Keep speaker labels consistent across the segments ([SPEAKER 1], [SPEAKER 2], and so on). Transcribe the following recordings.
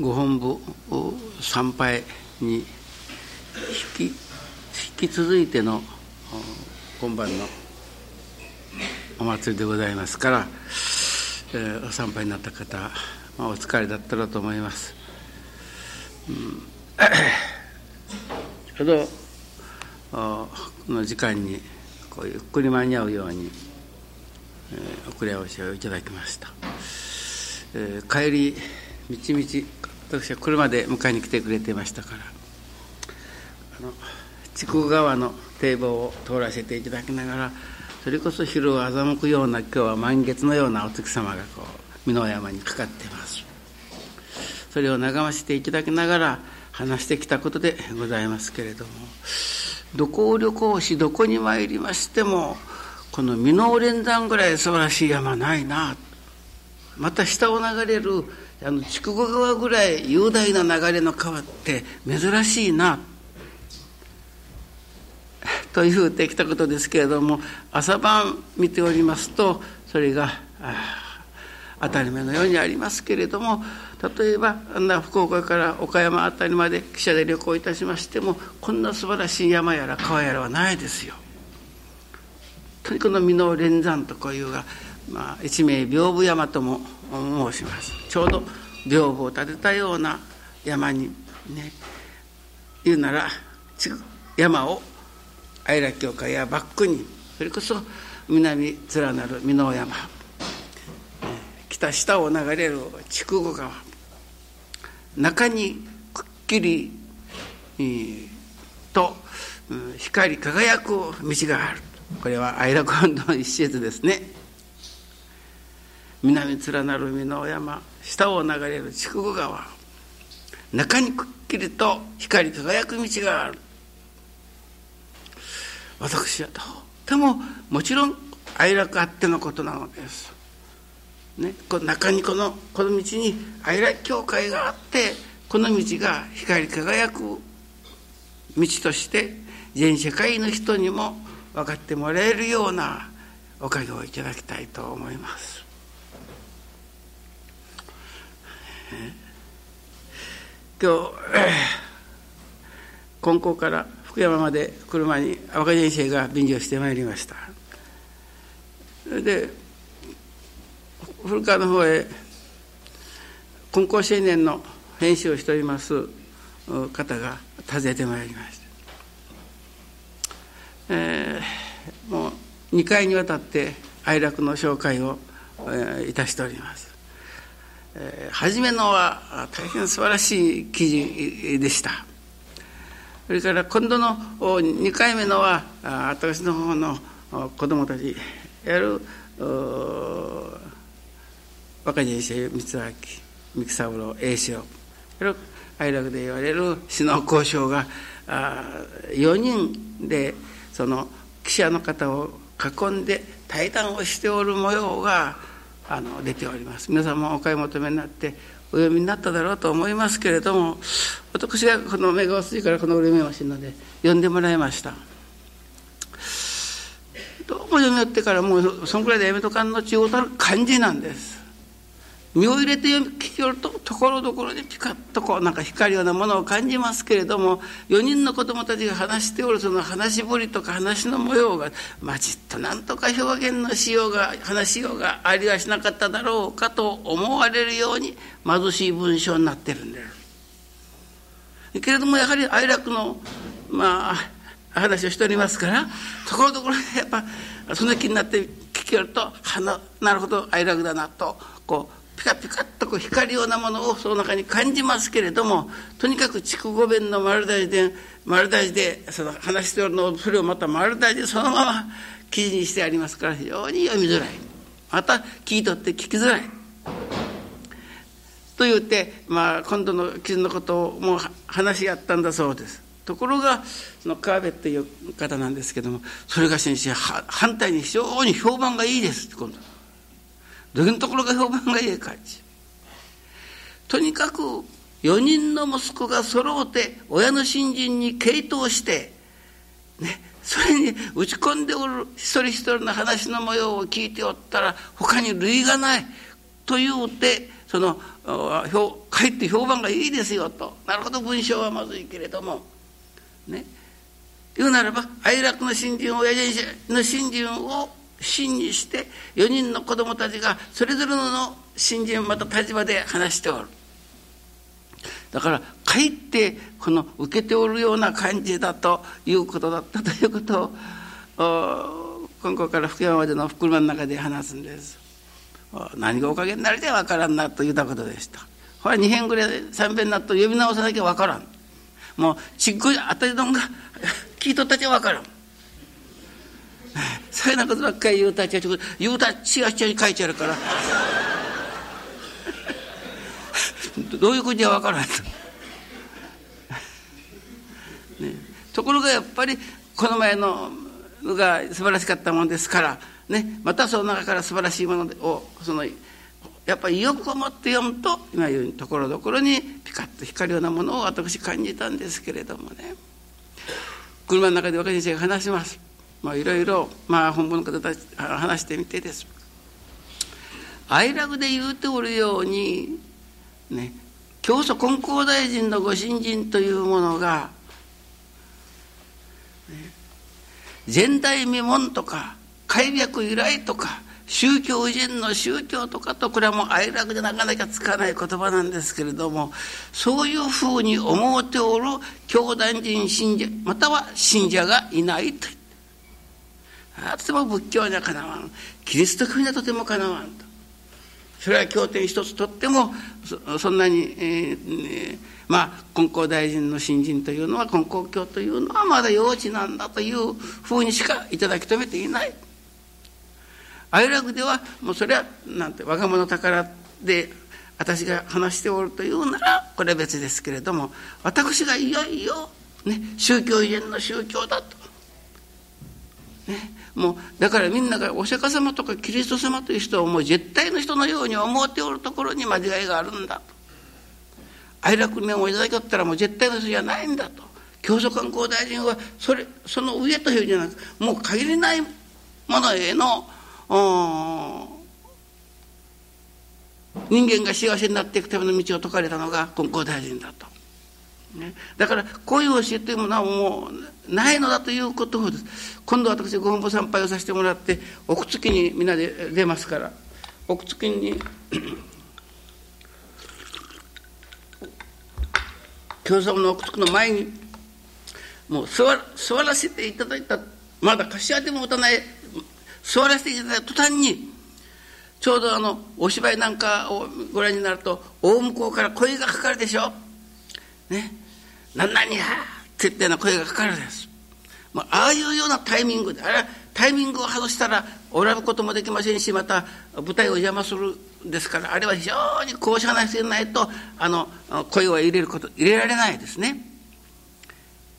[SPEAKER 1] ご本部参拝に引き引き続いての今晩のお祭りでございますから、えー、お参拝になった方、まあ、お疲れだったろうと思います。うん、ちょうどこの時間にこうゆっくり間に合うように、えー、遅れ合わせをいただきました。えー、帰りみちみち私は車で迎えに来てくれてましたから。あの筑後川の堤防を通らせていただきながらそれこそ昼を欺くような今日は満月のようなお月様がこう美濃山にかかってます。それを眺ませていただきながら話してきたことでございますけれどもどこを旅行しどこに参りましてもこの箕面連山ぐらい素晴らしい山ないな。また下を流れるあの筑後川ぐらい雄大な流れの川って珍しいな というてきたことですけれども朝晩見ておりますとそれが当たり前のようにありますけれども例えばあんな福岡から岡山辺りまで汽車で旅行いたしましてもこんな素晴らしい山やら川やらはないですよ。とにかくの箕面連山とこういうが、まあ、一名屏風山とも申します。ちょうど屏風を立てたような山にね言うなら山を愛楽教会やバックにそれこそ南連なる箕面山北下を流れる筑後川中にくっきりと光り輝く道がある。これは愛楽運動の一節ですね。南連なる美濃山下を流れる筑後川中にくっきりと光り輝く道がある私はとってももちろん愛楽あってのことなのです。ね、この中にこのこの道に愛楽教会があってこの道が光り輝く道として全世界の人にも分かってもらえるようなおかげをいただきたいと思います。今日 金光から福山まで車に若先生が便乗してまいりました。で古川の方へ金光青年の編集をしております方が訪ねてまいりました、えー、もう2回にわたって愛楽の紹介を、えー、いたしております。えー、初めのは大変素晴らしい記事でした。それから今度の2回目のは私の方の子供たちやる若人生三明三木三郎栄翔愛楽で言われる首脳交渉があ4人でその記者の方を囲んで対談をしておる模様があの出ております。皆さんもお買い求めになってお読みになっただろうと思いますけれども私がこの目が薄いからこのお読みをしので読んでもらいました。どうも読み寄ってからもうそんくらいでやめとかんのちゅうたる感じなんです。身を入れて聞きよるとところどころでピカッとこうなんか光るようなものを感じますけれども4人の子供たちが話しておるその話しぶりとか話の模様がまじっとなんとか表現のしようが話しようがありはしなかっただろうかと思われるように貧しい文章になってるんだよ。けれどもやはり哀楽のまあ話をしておりますからところどころでやっぱその気になって聞きよるとなるほど哀楽だなとこうピカピカッとこう光るようなものをその中に感じますけれどもとにかく筑後弁の丸大事で丸大でその話しておるのをそれをまた丸大事でそのまま記事にしてありますから非常に読みづらいまた聞い取って聞きづらい。と言って、まあ、今度の記事のことをもう話し合ったんだそうです。ところがその川辺という方なんですけどもそれが先生反対に非常に評判がいいです今度。どういうところが評判がいいかとにかく4人の息子が揃うて親の信心に傾倒してねそれに打ち込んでおる一人一人の話の模様を聞いておったら他に類がないというてそのかえって評判がいいですよと。なるほど文章はまずいけれども。ね。言うならば愛楽の新人親父の新人を真にして4人の子供たちがそれぞれの新人また立場で話しておる。だからかえってこの受けておるような感じだということだったということを今後から福山までの車の中で話すんです。何がおかげになりで分からんなと言ったことでした。ほら2遍ぐらい3遍になると呼び直さなきゃ分からん。もうちっこい当たりどんが 聞いとったちゃ分からん。そういうよなことばっかり言うたちは言うたちがちに書いてあるから。どういうことは分からんと、ね、ところがやっぱりこの前のが素晴らしかったものですからね。またその中から素晴らしいものをそのやっぱり意欲を持って読むと今言うところどころにピカッと光るようなものを私感じたんですけれどもね。車の中で若い先生が話します。まあいろいろまあ本物の方たち話してみてです。愛楽で言うておるようにね教祖金光大臣のご新人というものが、ね、前代未聞とか開脈由来とか宗教人の宗教とかとこれはもう愛楽でなかなかつかない言葉なんですけれどもそういうふうに思うておる教団人信者または信者がいないと。あとても仏教にはかなわんキリスト教にはとてもかなわんとそれは経典一つとってもそんなに、えー、まあ金光大臣の新人というのは金光教というのはまだ幼稚なんだというふうにしかいただき止めていない。哀楽ではもうそれはなんて若者宝で私が話しておるというならこれは別ですけれども私がいよいよ、ね、宗教以前の宗教だと。ね、もうだからみんながお釈迦様とかキリスト様という人をもう絶対の人のように思っておるところに間違いがあるんだと。愛楽念をいただきよったらもう絶対の人じゃないんだと。教祖観光大臣はそれその上というじゃなくもう限りないものへの人間が幸せになっていくための道を説かれたのが金光大臣だと。ね、だからこういう教えというものはもうないのだということを今度私ご本部参拝をさせてもらって奥月にみんなで出ますから奥月に 教祖の奥月の前にもう座座らせていただいたまだ柏でも打たない座らせていただいた途端にちょうどあのお芝居なんかをご覧になると大向こうから声がかかるでしょ。ね。何々やって言ったような声がかかるんです。まあ、ああいうようなタイミングであれタイミングを外したらおぶこともできませんしまた舞台を邪魔するんですからあれは非常に高尚な人でないとあの声を入れること入れられないですね。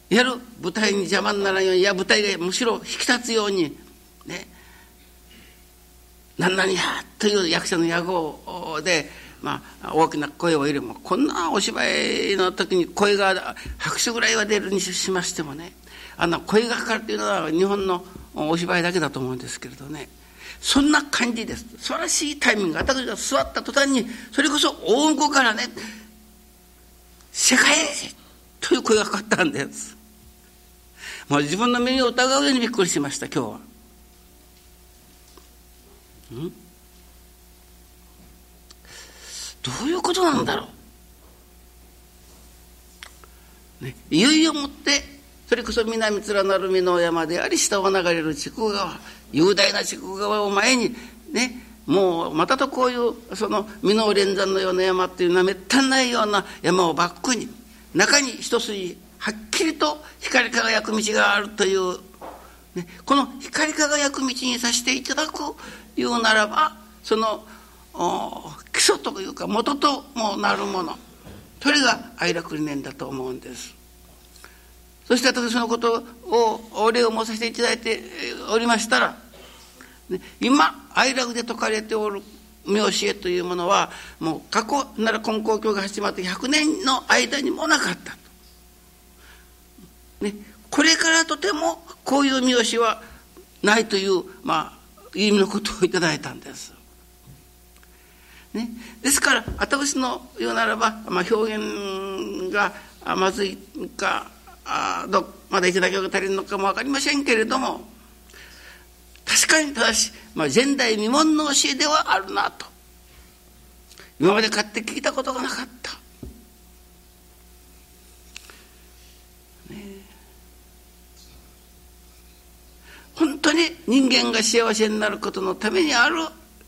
[SPEAKER 1] やる舞台に邪魔にならないようにいや舞台がむしろ引き立つようにね何々やという役者の野号で、まあ、大きな声を入れもこんなお芝居の時に声が拍手ぐらいは出るにしましてもねあの声がかかるというのは日本のお芝居だけだと思うんですけれどねそんな感じです素晴らしいタイミング私が座った途端にそれこそ大向こうからね「世界一!」という声がかかったんですもう自分の目に疑うようにびっくりしました今日は。ん？どういうことなんだろう、ね、いよいよもってそれこそ南面なる美の山であり下を流れる筑後川雄大な筑後川を前にねもうまたとこういうその美濃連山のような山っていうのはめったにないような山をバックに中に一筋はっきりと光り輝く道があるという、ね、この光り輝く道にさせていただく言うならばその基礎というか元ともなるものそれが愛楽理念だと思うんですそして私そのことをお礼を申させていただいておりましたら、ね、今愛楽で説かれておる見教えというものはもう過去なら金光教が始まって100年の間にもなかった。ね、これからとてもこういう見教えはないという、まあ、意味のことをいただいたんです。ね、ですから私の言うならば、まあ、表現がまずいかあどまだいただきが足りるのかも分かりませんけれども確かに正し、まあ、前代未聞の教えではあるなと。今まで買って聞いたことがなかった。ね、本当に人間が幸せになることのためにある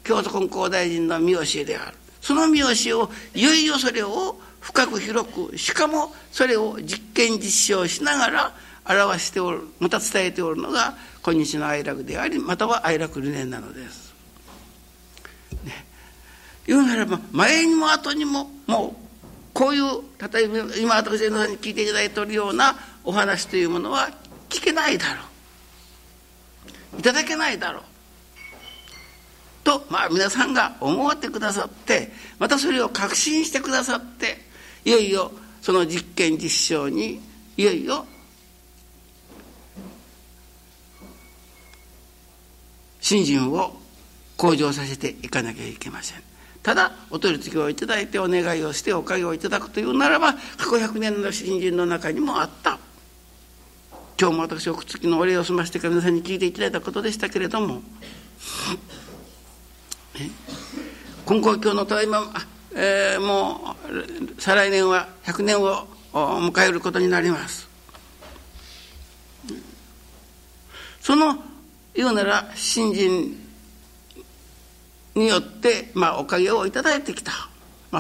[SPEAKER 1] 京都金光大臣の見教えである。その見教えをいよいよそれを深く広くしかもそれを実験実証しながら表しておるまた伝えておるのが今日の愛楽でありまたは愛楽理念なのです。ね、言うならば前にも後にももうこういう例えば今私のさんに聞いていただいておるようなお話というものは聞けないだろう。いただけないだろう。と、まあ、皆さんが思ってくださってまたそれを確信してくださっていよいよその実験実証にいよいよ信心を向上させていかなきゃいけません。ただお取り次ぎをいただいてお願いをしておかげをいただくというならば過去100年の新人の中にもあった今日も私おくつきのお礼を済ませてから皆さんに聞いていただいたことでしたけれども金光教のただいま、えー、もう再来年は100年を迎えることになります。その言うなら新人によって、まあ、おかげをいただいてきた。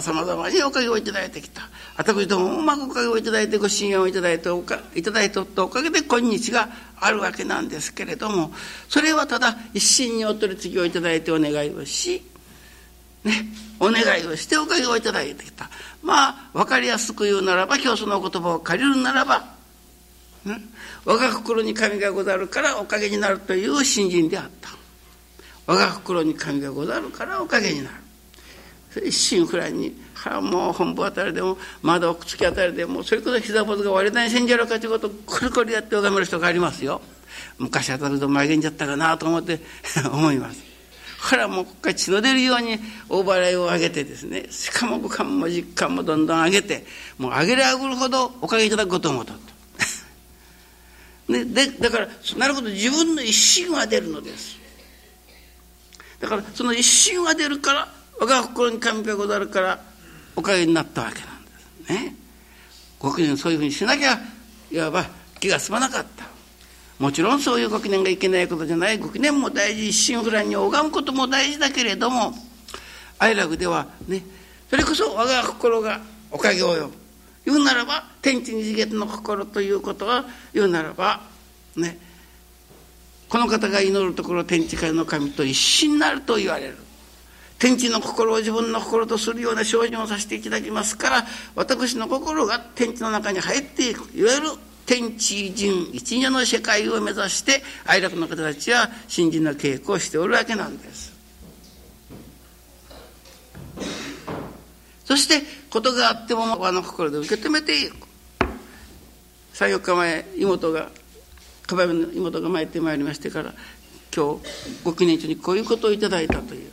[SPEAKER 1] さまざ、まにおかげをいただいてきた。私どもうまくおかげをいただいてご信用をいただいておかいただいておったおかげで今日があるわけなんですけれどもそれはただ一心にお取り次ぎをいただいてお願いをしね、お願いをしておかげをいただいてきた。まあ分かりやすく言うならば今日その言葉を借りるならば、ね、我が心に神がござるからおかげになるという信心であった。我が心に神がござるからおかげになる。一心不乱にもう本部あたりでも窓奥突きあたりでもそれこそ膝骨が割れないせんじゃろかということをくるくるやって拝める人がありますよ。昔あたりと曲げんじゃったかなと思って 思います。からもうここから血の出るように大払いを上げてですね。しかも五感も実感もどんどん上げてもう上げれ上げるほどおかげいただくこともと。ね、でだからなるほど自分の一心が出るのです。だからその一心が出るから我が心に神がござるからおかげになったわけなんですね。ご記念そういうふうにしなきゃいわば気が済まなかった。もちろんそういうご記念がいけないことじゃないご記念も大事。一心不乱に拝むことも大事だけれども愛楽ではねそれこそ我が心がおかげを呼ぶ言うならば天地二次元の心ということは言うならばねこの方が祈るところ天地界の神と一心になると言われる。天地の心を自分の心とするような精進をさせていただきますから私の心が天地の中に入っていくいわゆる。天地人一如の世界を目指して愛楽の方たちは新人の稽古をしておるわけなんです。そして事があっても我の心で受け止めていく34日前妹がかばの妹が参ってまいりましてから今日ご記念中にこういうことをいただいたという、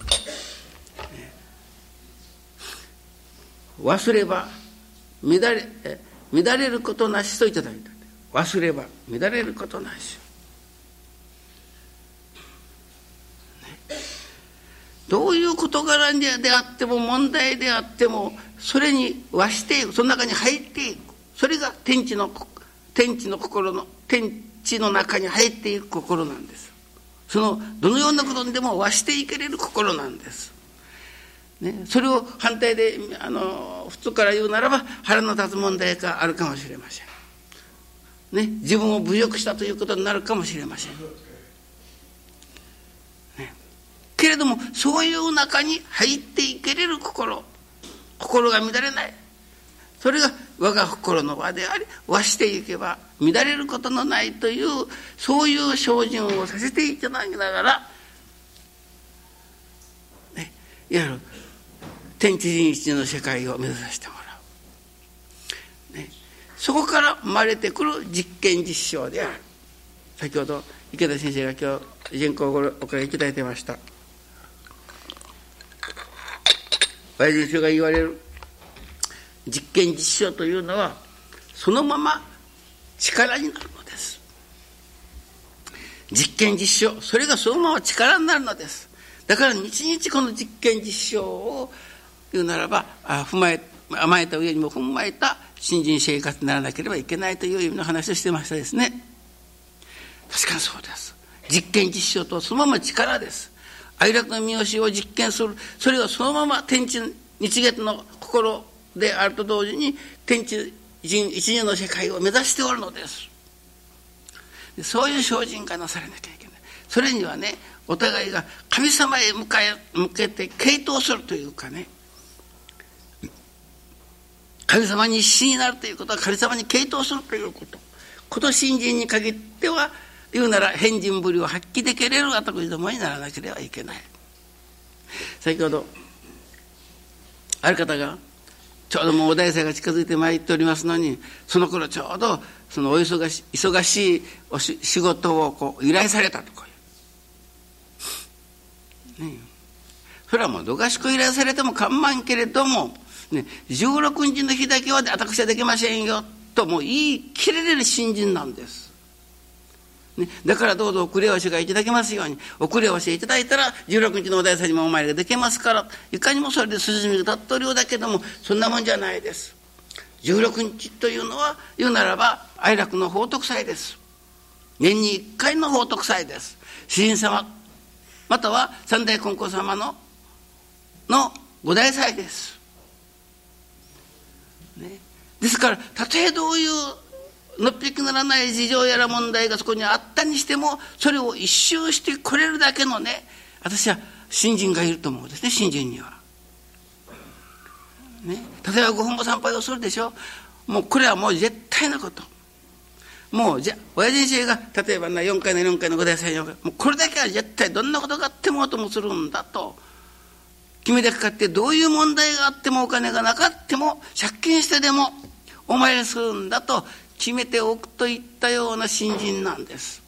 [SPEAKER 1] 忘れば乱れ乱れることなしといただいた。忘れば乱れることなし、ね、どういう事柄であっても問題であってもそれに和していく。その中に入っていく。それが天地の天地の心の天地の中に入っていく心なんです。そのどのようなことにでも和していけれる心なんです、ね、それを反対であの普通から言うならば腹の立つ問題があるかもしれません。ね、自分を侮辱したということになるかもしれません。ね、けれどもそういう中に入っていけれる心心が乱れないそれが我が心の輪であり和していけば乱れることのないというそういう精進をさせていただきながら、ね、いわゆる天地人一の世界を目指してもらう。そこから生まれてくる実験実証である。先ほど池田先生が今日原稿をおかげいただいてました。親父先生が言われる実験実証というのはそのまま力になるのです。実験実証それがそのまま力になるのです。だから日々この実験実証を言うならばあ踏まえ甘えた上にも踏まえた新人生活にならなければいけないという意味の話をしてましたですね。確かにそうです。実験実証とそのまま力です。愛楽の三好を実験する。それがそのまま天地日月の心であると同時に天地人一二の世界を目指しておるのです。そういう精進がなされなきゃいけない。それにはねお互いが神様へ向かえ向けて傾倒するというかね神様に一心になるということは神様に傾倒するということ。こと新人に限っては言うなら変人ぶりを発揮できれる私どもにならなければいけない。先ほどある方がちょうどもうお大祭が近づいてまいっておりますのにその頃ちょうどそのお忙し忙しいおし仕事をこう依頼されたとかねそれはもうどかしく依頼されても構わんけれども、ね、16日の日だけは私はできませんよともう言い切れれる新人なんです。ね、だからどうぞ遅れおしがいただけますように遅れおしいただいたら16日のお大祭にもお参りができますからいかにもそれで筋みが立っておるようだけどもそんなもんじゃないです。16日というのは言うならば愛楽の宝徳祭です。年に1回の宝徳祭です。詩人様または三代金光様のの五大祭です、ね、ですからたとえどういうのっぴきならない事情やら問題がそこにあったにしてもそれを一周してこれるだけのね私は新人がいると思うんですね新人には。ね、例えばご本母参拝をするでしょ。もうこれはもう絶対なこと。もうじゃ親人生が例えばな4回の4回の5代3回もうこれだけは絶対どんなことがあってもともするんだと。決めてかってどういう問題があってもお金がなかっても借金してでもお参りするんだと決めておくといったような新人なんです。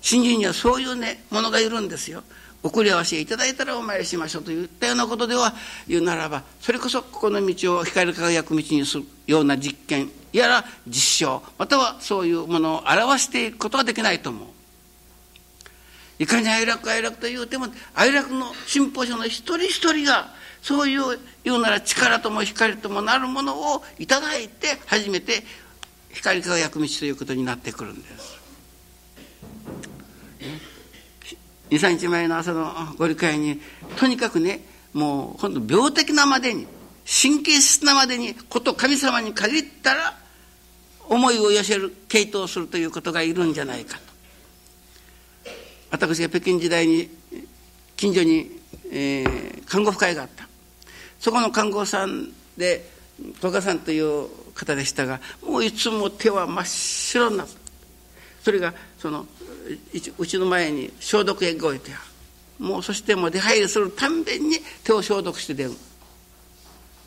[SPEAKER 1] 新人にはそういうねものがいるんですよ。送り合わせいただいたらお参りしましょうといったようなことでは言うならばそれこそここの道を光り輝く道にするような実験やら実証またはそういうものを表していくことはできないと思う。いかに哀楽哀楽と言うても哀楽の信奉者の一人一人がそういう言うなら力とも光ともなるものをいただいて初めて光り輝く道ということになってくるんです。23日前の朝のご理解にとにかくねもう今度病的なまでに神経質なまでにこと神様に限ったら思いを寄せる傾倒するということがいるんじゃないか私が北京時代に近所に、えー、看護婦会があった。そこの看護さんで戸賀さんという方でしたがもういつも手は真っ白になった。それがそのうちの前に消毒液が置いてある。もうそしてもう出入りするたんびに手を消毒して出る。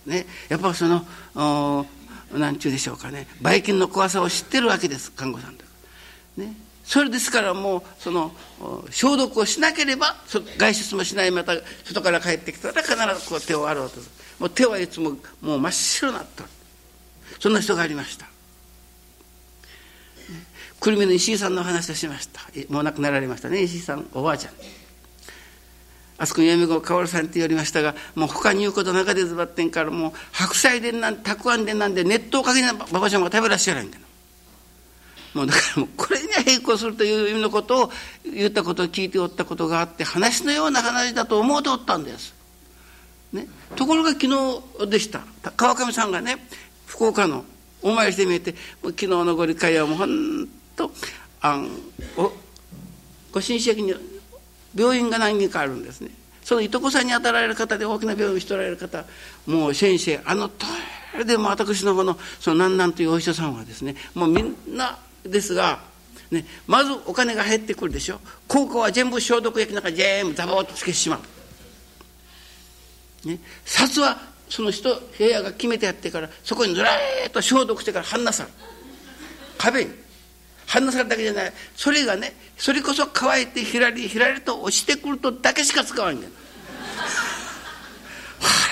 [SPEAKER 1] ね。やっぱその何ちゅうでしょうかね。ばい菌の怖さを知ってるわけです看護さんだね。それですからもうその消毒をしなければ外出もしないまた外から帰ってきたら必ずこう手を洗おうともう手はいつももう真っ白になった。そんな人がありました。久留米の石井さんの話をしました。もう亡くなられましたね石井さんおばあちゃん。あそこに闇子薫さんって言われましたがもう他に言うこと中でズバってんからもう白菜でなんたくあんでなんで熱湯かけな馬場ちゃんが食べらっしゃらんけど。もうだからこれには並行するという意味のことを言ったことを聞いておったことがあって話のような話だと思うておったんです。ね、ところが昨日でした。川上さんがね福岡のお参りしてみて昨日のご理解はもう本とあおご親戚に病院が何人かあるんですね。そのいとこさんに当たられる方で大きな病院をしておられる方もう先生あのトイレでも私のこのその南南というお医者さんはですねもうみんなですが、ね、まずお金が入ってくるでしょ。効果は全部消毒液なんか全部ザバッとつけてしまう、ね、札はその人部屋が決めてやってからそこにずらーっと消毒してからはんなさる壁に。反応さるだけじゃない。それがねそれこそ乾いてひらりひらりと落ちてくるとだけしか使わんねん。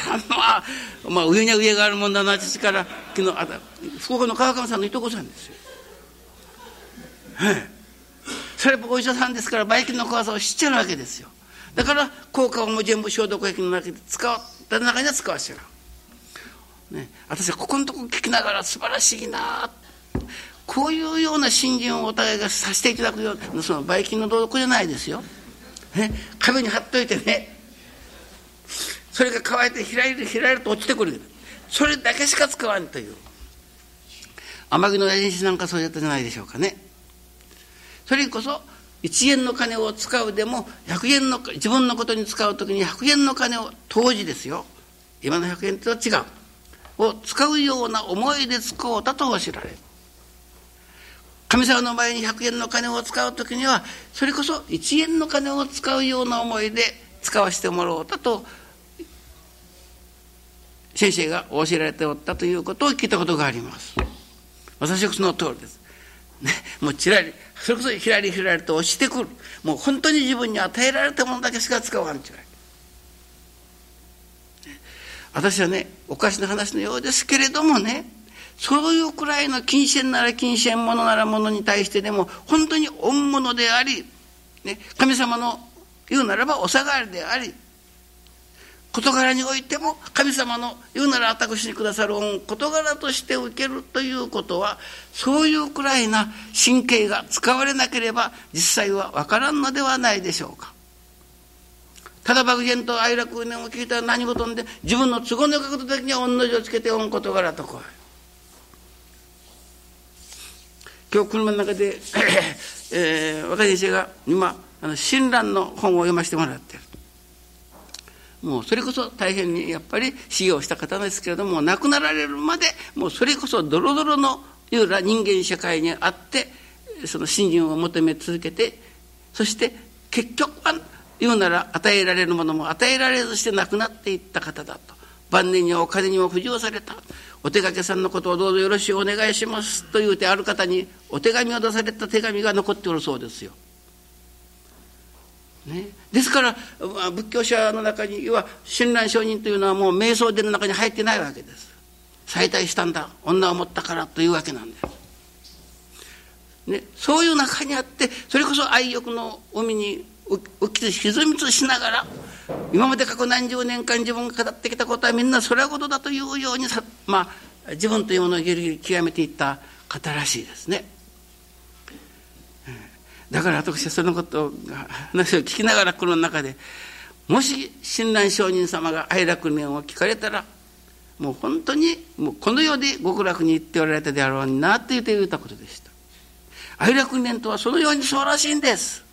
[SPEAKER 1] あまあ、まあ、上には上があるもんだな父から。昨日あ福岡の川上さんのいとこさんですよ。それもお医者さんですからばい菌の怖さを知っちゃうわけですよ。だから効果をも全部消毒液の中で使った中には使わせてね、私はここのとこ聞きながら素晴らしいな。こういうような信心をお互いがさせていただくようなそのばい菌の道具じゃないですよ。ね、壁に貼っといてね。それが乾いて開いて開いると落ちてくる。それだけしか使わんという。天城の大臣なんかそうやったじゃないでしょうかね。それこそ1円の金を使うでも100円の自分のことに使う時に100円の金を当時ですよ。今の100円とは違う。を使うような思いで使おうたとお知られる。神様の前に100円の金を使う時にはそれこそ1円の金を使うような思いで使わせてもらおうたと先生が教えられておったということを聞いたことがあります。私はその通りです。ね、もうちらりそれこそひらりひらりと押してくる。もう本当に自分に与えられたものだけしか使わんちゅう私はねおかしな話のようですけれどもねそういうくらいの金銭なら金銭物なら物に対してでも本当に恩物であり、ね、神様の言うならばお下がりであり事柄においても神様の言うなら私にくださる恩事柄として受けるということはそういうくらいな神経が使われなければ実際は分からんのではないでしょうか。ただ漠然と哀楽念を聞いたら何事んで自分の都合のよくこと的には御の字をつけて恩事柄とこう。今日車の中で、えー、若い先生が今あの親鸞の本を読ませてもらってる。もうそれこそ大変にやっぱり修行した方ですけれども亡くなられるまでもうそれこそドロドロのいうな人間社会にあってその信心を求め続けてそして結局は言うなら与えられるものも与えられずして亡くなっていった方だと晩年にはお金にも不自されたお手掛けさんのことをどうぞよろしくお願いしますと言うてある方にお手紙を出された手紙が残っておるそうですよ。ね、ですから仏教者の中には親鸞上人というのはもう瞑想殿の中に入ってないわけです。再退したんだ。女を持ったからというわけなんです、ね、そういう中にあってそれこそ愛欲の海に浮き沈みつしながら今まで過去何十年間自分が語ってきたことはみんなそれほどだというようにさ、まあ、自分というものをギリギリ極めていった方らしいですね。だから私はそのことを話を聞きながらこの中でもし親鸞上人様が哀楽念を聞かれたらもう本当にもうこの世で極楽に行っておられたであろうなって言ってたことでした。哀楽念とはそのようにそうらしいんです。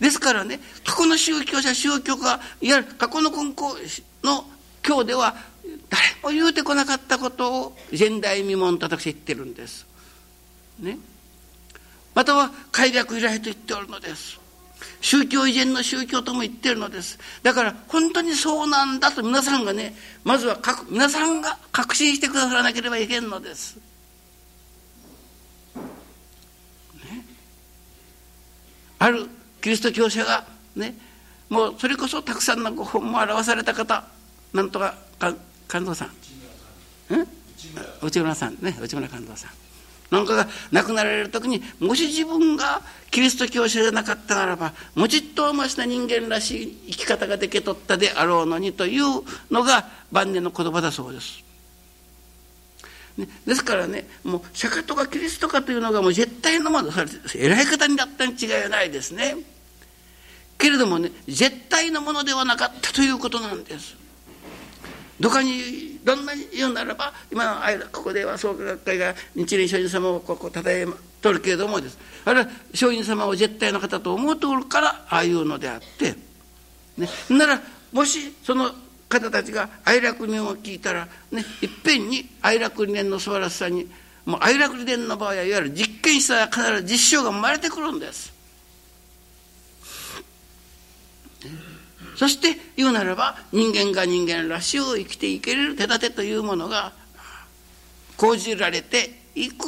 [SPEAKER 1] ですからね過去の宗教者宗教家いわゆる過去の根校の教では誰も言うてこなかったことを前代未聞と私は言ってるんですねまたは快楽依頼と言っておるのです。宗教以前の宗教とも言ってるのです。だから本当にそうなんだと皆さんがねまずは皆さんが確信してくださらなければいけんのです、ね、あるキリスト教者がねもうそれこそたくさんのご本も表された方なんとか関東さん。内村さん。ね内村関東さん。なんかが亡くなられる時にもし自分がキリスト教者じゃなかったならばもちっとましな人間らしい生き方ができとったであろうのにというのが晩年の言葉だそうです。ね、ですからねもう釈迦とかキリストかというのがもう絶対のもの偉い方になったに違いないですね。けれどもね絶対のものではなかったということなんです。どこにどんなに言うならば今のここでは創価学会が日蓮上人様をここたたえとるけれどもです。あれは上人様を絶対の方と思うとおるからああいうのであって、ね、ならもしその方たちが愛楽理念を聞いたら、ね、いっぺんに愛楽理念の素晴らしさにもう愛楽理念の場合はいわゆる実験したら必ず実証が生まれてくるんです。そして言うならば人間が人間らしを生きていける手立てというものが講じられていく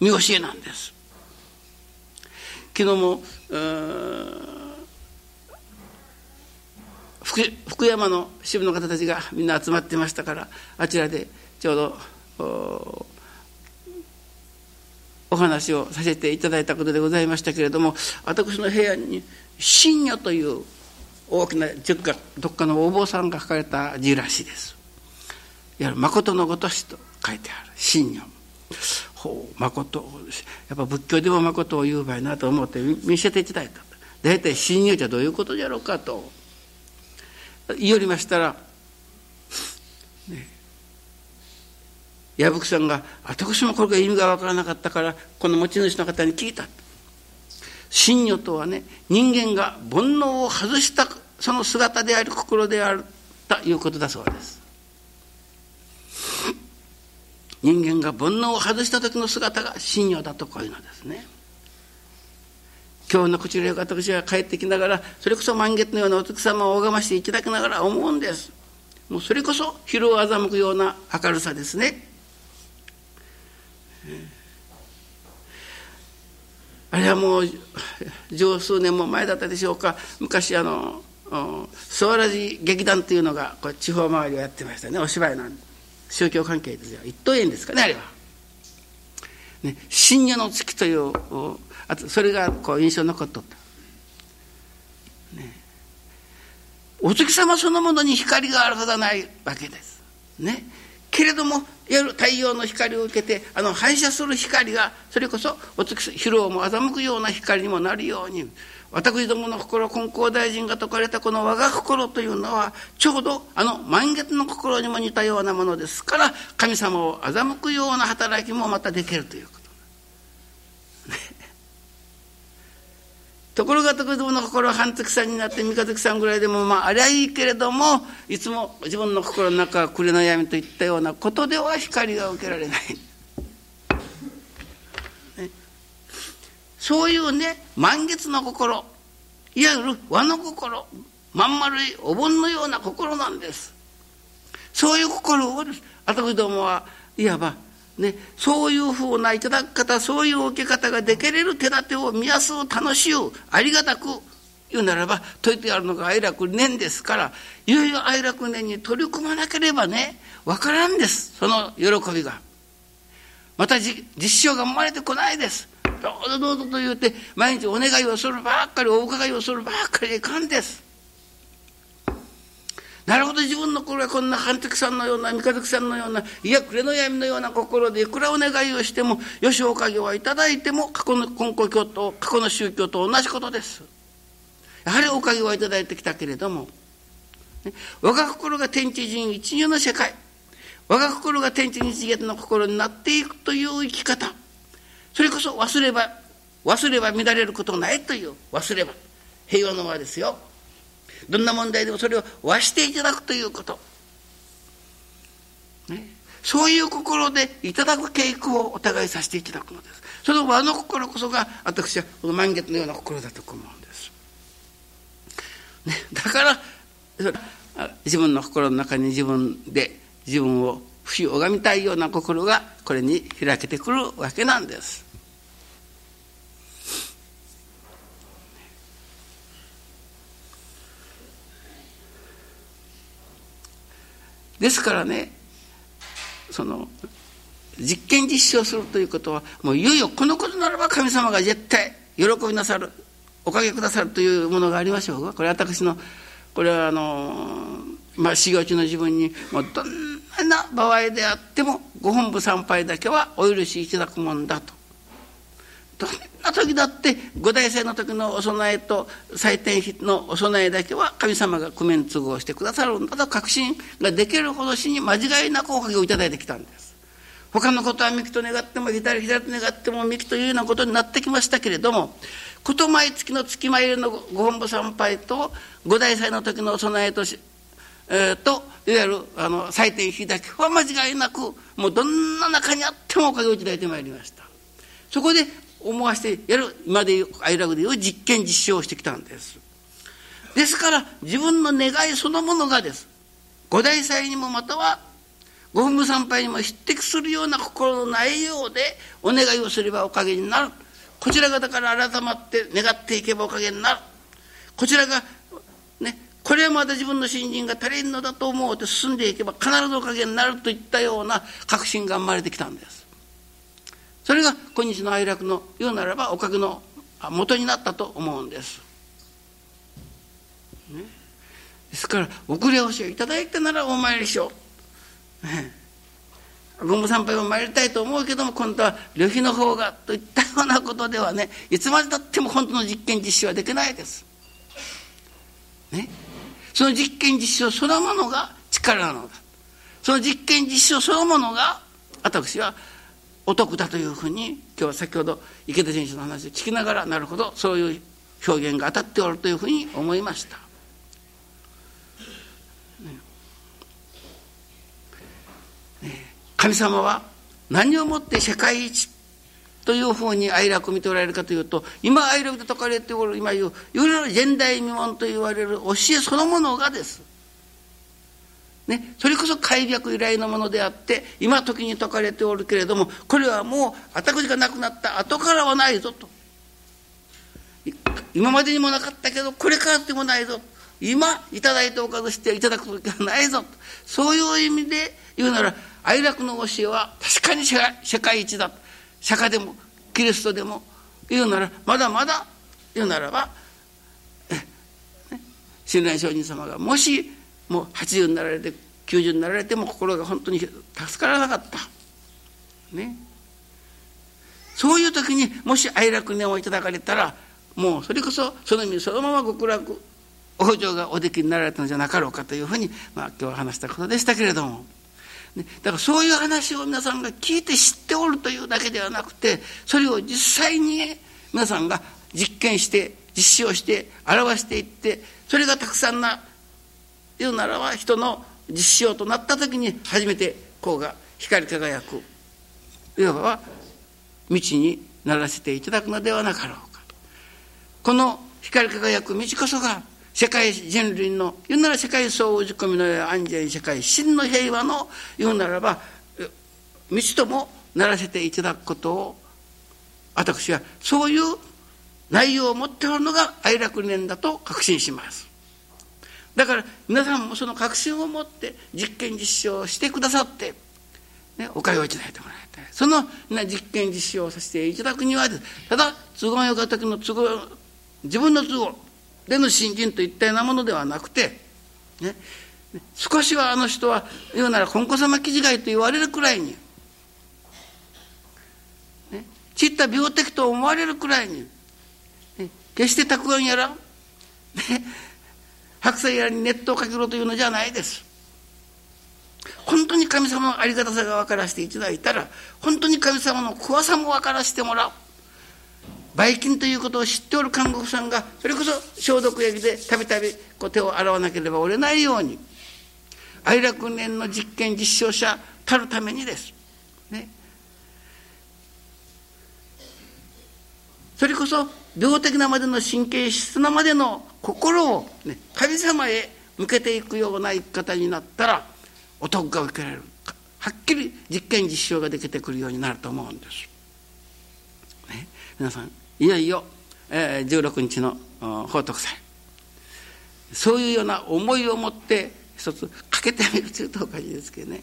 [SPEAKER 1] 見教えなんです。昨日も福山の支部の方たちがみんな集まってましたからあちらでちょうどお話をさせていただいたことでございましたけれども私の部屋に「真如」という大きなどっかのお坊さんが書かれた字らしいです。いわゆる誠のごとしと書いてある真如。ほう誠やっぱ仏教でも誠を言う場合なと思って見せていただいた大体真如じゃどういうことじゃろうかと言いよりましたら、ね、矢吹さんが私もこれが意味が分からなかったからこの持ち主の方に聞いた。真如とはね人間が煩悩を外したその姿である心であるということだそうです。人間が煩悩を外した時の姿が真如だとこういうのですね。今日のこちらへ私が帰ってきながらそれこそ満月のようなお月様を拝ましていただきながら思うんです。もうそれこそ昼を欺くような明るさですね。あれはもう十数年も前だったでしょうか昔あの諏訪ラジ劇団っていうのがこれ地方回りをやってましたねお芝居の宗教関係ですよ一等園ですかねあれは。ね、深夜の月というあとそれがこう印象に残っとった。ね、お月様そのものに光があるはずはないわけです。ね、けれども夜太陽の光を受けてあの反射する光がそれこそお月疲労も欺くような光にもなるように私どもの心金光大臣が説かれたこの我が心というのはちょうどあの満月の心にも似たようなものですから神様を欺くような働きもまたできるということ。ころが徳道の心は半月さんになって三日月さんぐらいでもまあありゃいいけれどもいつも自分の心の中は暮れの闇といったようなことでは光が受けられない。そういうね満月の心いわゆる和の心まん丸いお盆のような心なんです。そういう心を私どもはいわばね、そういうふうないただき方そういう受け方ができれる手立てを見やすう楽しゅうありがたく言うならば説いてあるのが愛楽年ですからいよいよ愛楽年に取り組まなければね分からんですその喜びが。また実証が生まれてこないです。どうぞどうぞと言うて毎日お願いをするばっかりお伺いをするばっかりいかんです。なるほど自分の心はこんな半月さんのような三日月さんのようないや暮れの闇のような心でいくらお願いをしてもよしおかげはいただいても過去の根古教と過去の宗教と同じことです。やはりおかげはいただいてきたけれども、ね、我が心が天地人一如の世界我が心が天地日月の心になっていくという生き方それこそ忘れば忘れば乱れることないという忘れば平和の輪ですよ。どんな問題でもそれを和していただくということ、ね、そういう心でいただく稽古をお互いさせていただくのです。その和の心こそが私はこの満月のような心だと思うんです、ね、だから自分の心の中に自分で自分を不死拝みたいような心がこれに開けてくるわけなんです。ですからねその実験実証するということはもういよいよこのことならば神様が絶対喜びなさるおかげくださるというものがありましょうかこれ私のこれはあのまあ修行中の自分にもうどんな場合であってもご本部参拝だけはお許しいただくもんだと。どんな時だって五大祭の時のお供えと祭典費のお供えだけは神様が工面都合してくださるんだと確信ができるほど死に間違いなくおかげをいただいてきたんです。他のことは幹と願っても左左と願っても幹というようなことになってきましたけれどもこと毎月の月参りのご本部参拝と五大祭の時のお供えとし、えー、といわゆるあの祭典費だけは間違いなくもうどんな中にあってもおかげをいただいてまいりました。そこで思わせてやる今でいう愛楽でいう実験実証をしてきたんです。ですから自分の願いそのものがです。五大祭にもまたはご本部参拝にも匹敵するような心の内容でお願いをすればおかげになる。こちらがだから改まって願っていけばおかげになる。こちらがねこれはまだ自分の信心が足りんのだと思うて進んでいけば必ずおかげになるといったような確信が生まれてきたんです。それが今日の哀楽の言うならばおかげの元になったと思うんです、ね、ですから遅れ押しをいただいたならお参りしよう、ね、軍務参拝を参りたいと思うけども今度は旅費の方がといったようなことではねいつまでたっても本当の実験実施はできないです。ね。その実験実証そのものが力なのだ。その実験実証そのものが私はお得だというふうに今日は先ほど池田選手の話を聞きながらなるほどそういう表現が当たっておるというふうに思いました。神様は何をもって世界一というふうに愛楽を見ておられるかというと今愛楽で説かれておる今言ういわゆる前代未聞と言われる教えそのものがです。ね、それこそ開闢由来のものであって今時に説かれておるけれどもこれはもう私が亡くなった後からはないぞと。今までにもなかったけどこれからでもないぞ今いただいたおかずしていただく時はないぞそういう意味で言うなら愛楽の教えは確かに世界一だ釈迦でもキリストでも言うならまだまだ言うならば親鸞上人様がもしもう80になられて90になられても心が本当に助からなかった。ね。そういう時にもし愛楽念をいただかれたらもうそれこそその意味そのまま極楽往生がおできになられたのじゃなかろうかというふうに、まあ、今日は話したことでしたけれども。ね、だからそういう話を皆さんが聞いて知っておるというだけではなくてそれを実際に皆さんが実験して実証して表していってそれがたくさんな言うならば人の実証となった時に初めてこうが光り輝く。いわば道にならせていただくのではなかろうか。この光り輝く道こそが世界人類の言うなら世界総打ち込みの安全世界真の平和の言うならば道ともならせていただくことを私はそういう内容を持っておるのが愛楽念だと確信します。だから皆さんもその確信を持って実験実証してくださって、ね、おかげをいただいてもらいたいその実験実証をさせていただくにはただ都合よか時の都合自分の都合での信心といったようなものではなくて、ね、少しはあの人は言うなら金子様記事外と言われるくらいに、ね、ちった病的と思われるくらいに、ね、決してたくあんやら、ね、白菜やらに熱湯をかけろというのじゃないです。本当に神様のありがたさが分からせていただいたら本当に神様の怖さも分からせてもらう。ばい菌ということを知っておる看護婦さんがそれこそ消毒液でたびたび手を洗わなければ折れないように愛楽年の実験実証者たるためにです。ね、それこそ病的なまでの神経質なまでの心を、ね、神様へ向けていくような生き方になったらお得が受けられるはっきり実験実証ができてくるようになると思うんです。ね、皆さんいよいよ、えー、16日の報徳祭。そういうような思いを持って一つかけてみるというとおかしいですけどね。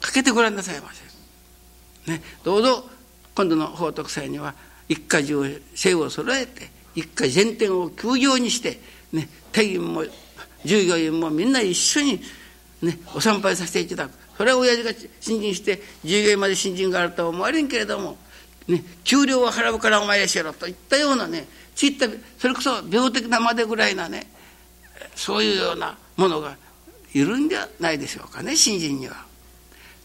[SPEAKER 1] かけてごらんなさいませ、ね、どうぞ今度の報徳祭には一家中生を揃えて一家全店を休業にして、ね、店員も従業員もみんな一緒に、ね、お参拝させていただくそれは親父が新人して従業員まで新人があるとは思われんけれどもね、給料は払うからお前やしろといったようなねちったそれこそ病的なまでぐらいなねそういうようなものがいるんじゃないでしょうかね新人には。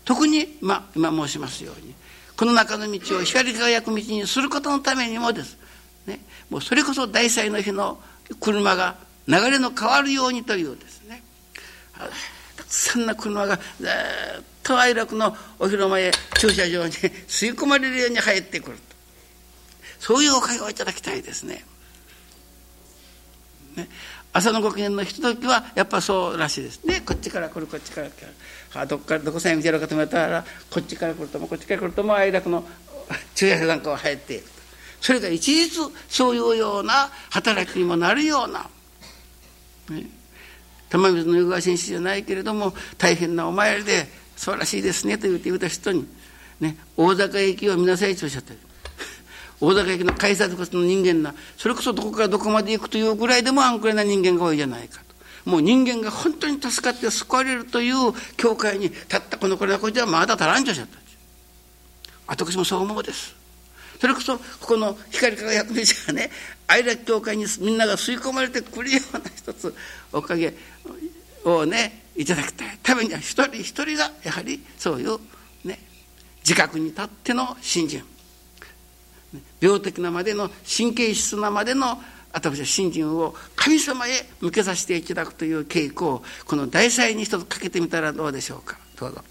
[SPEAKER 1] 特に、まあ、今申しますようにこの中の道を光り輝く道にすることのためにもです、もうそれこそ大祭の日の車が流れの変わるようにというですね。たくさんの車がずっと愛楽のお広間へ駐車場に吸い込まれるように入ってくると。そういうおかげをいただきたいですね。ね。朝のご機嫌のひとときはやっぱそうらしいです。ね。こっちから来るこっちから来る。あどっからどこさえ見てるかと思ったらこっちから来るともこっちから来るとも愛楽の駐車場なんかは入っているそれが一日そういうような働きにもなるような、ね、玉水の湯川紳士じゃないけれども大変なお参りで素晴らしいですねと言って言った人に、ね、大坂駅を見なさいとおっしゃってる。大坂駅の改札口の人間なそれこそどこからどこまで行くというぐらいでもあんくらいな人間が多いじゃないかと。もう人間が本当に助かって救われるという教会にたったこのくらいのこじゃまだ足らんじゃしゃった。私もそう思うです。それこそここの光り輝く道がね愛楽教会にみんなが吸い込まれてくるような一つおかげをねいただきたい。ためには一人一人がやはりそういうね自覚に立っての信心。病的なまでの神経質なまでの私は信心を神様へ向けさせていただくという傾向をこの大祭に一つかけてみたらどうでしょうか。どうぞ。